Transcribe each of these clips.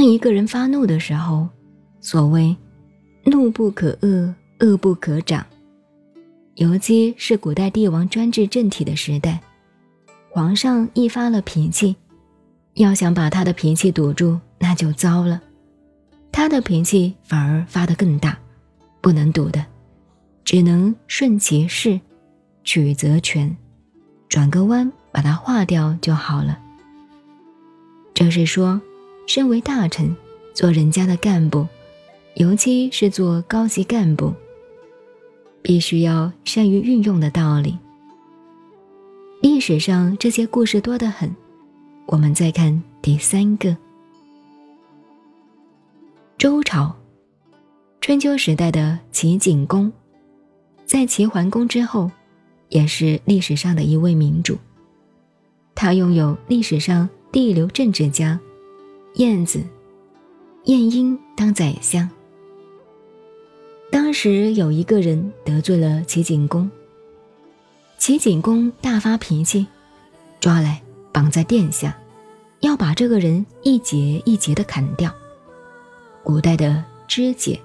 当一个人发怒的时候，所谓“怒不可遏，遏不可长”，尤其是古代帝王专制政体的时代，皇上一发了脾气，要想把他的脾气堵住，那就糟了。他的脾气反而发得更大，不能堵的，只能顺其势，取则全，转个弯把它化掉就好了。这是说。身为大臣，做人家的干部，尤其是做高级干部，必须要善于运用的道理。历史上这些故事多得很。我们再看第三个：周朝，春秋时代的齐景公，在齐桓公之后，也是历史上的一位明主。他拥有历史上第一流政治家。晏子、晏婴当宰相。当时有一个人得罪了齐景公，齐景公大发脾气，抓来绑在殿下，要把这个人一节一节的砍掉。古代的肢解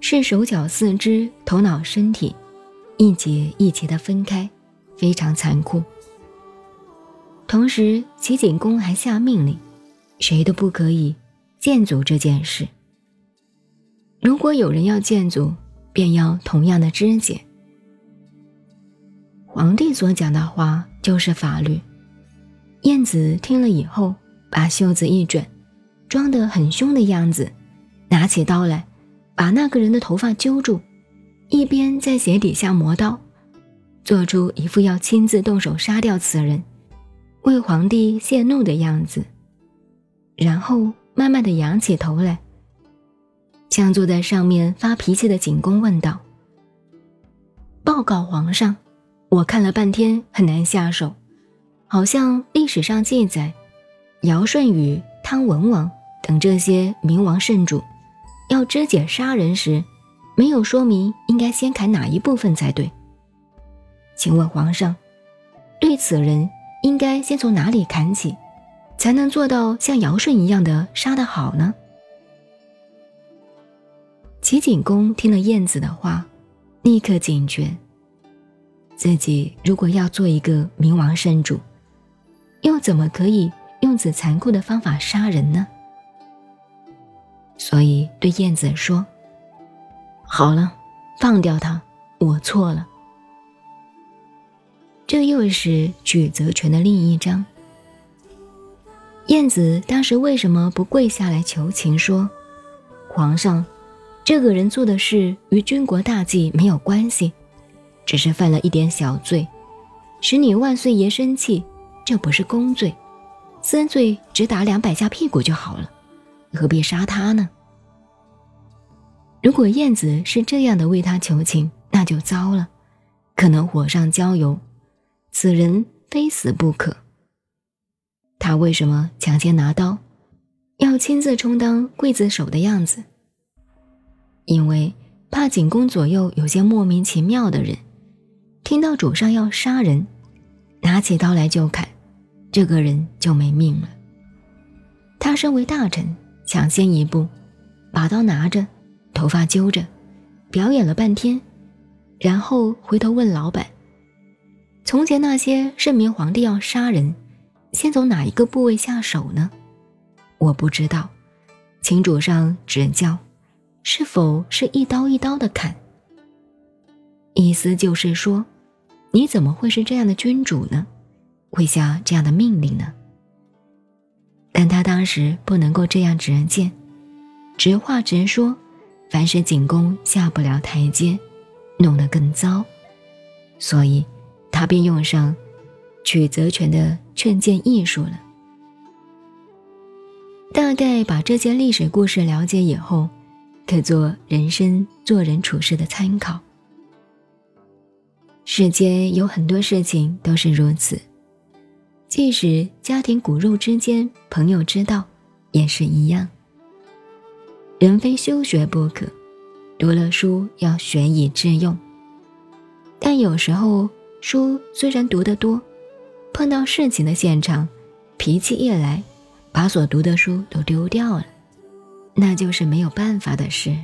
是手脚四肢、头脑身体一节一节的分开，非常残酷。同时，齐景公还下命令。谁都不可以见阻这件事。如果有人要见阻，便要同样的肢解。皇帝所讲的话就是法律。燕子听了以后，把袖子一卷，装得很凶的样子，拿起刀来，把那个人的头发揪住，一边在鞋底下磨刀，做出一副要亲自动手杀掉此人，为皇帝泄怒的样子。然后慢慢的仰起头来，向坐在上面发脾气的景公问道：“报告皇上，我看了半天很难下手，好像历史上记载，尧舜禹汤文王等这些明王圣主，要肢解杀人时，没有说明应该先砍哪一部分才对。请问皇上，对此人应该先从哪里砍起？”才能做到像尧舜一样的杀得好呢？齐景公听了晏子的话，立刻警觉，自己如果要做一个明王圣主，又怎么可以用此残酷的方法杀人呢？所以对晏子说：“好了，放掉他，我错了。”这又是举责权的另一章。燕子当时为什么不跪下来求情，说：“皇上，这个人做的事与军国大计没有关系，只是犯了一点小罪，使你万岁爷生气，这不是公罪，私罪只打两百下屁股就好了，何必杀他呢？”如果燕子是这样的为他求情，那就糟了，可能火上浇油，此人非死不可。他为什么抢先拿刀，要亲自充当刽子手的样子？因为怕景公左右有些莫名其妙的人，听到主上要杀人，拿起刀来就砍，这个人就没命了。他身为大臣，抢先一步，把刀拿着，头发揪着，表演了半天，然后回头问老板：“从前那些圣明皇帝要杀人。”先从哪一个部位下手呢？我不知道，请主上指教。是否是一刀一刀的砍？意思就是说，你怎么会是这样的君主呢？会下这样的命令呢？但他当时不能够这样直谏，直话直说，凡是景公下不了台阶，弄得更糟，所以他便用上取责权的。劝谏艺术了。大概把这些历史故事了解以后，可做人生做人处事的参考。世间有很多事情都是如此，即使家庭骨肉之间、朋友之道，也是一样。人非修学不可，读了书要学以致用。但有时候书虽然读得多，碰到事情的现场，脾气一来，把所读的书都丢掉了，那就是没有办法的事。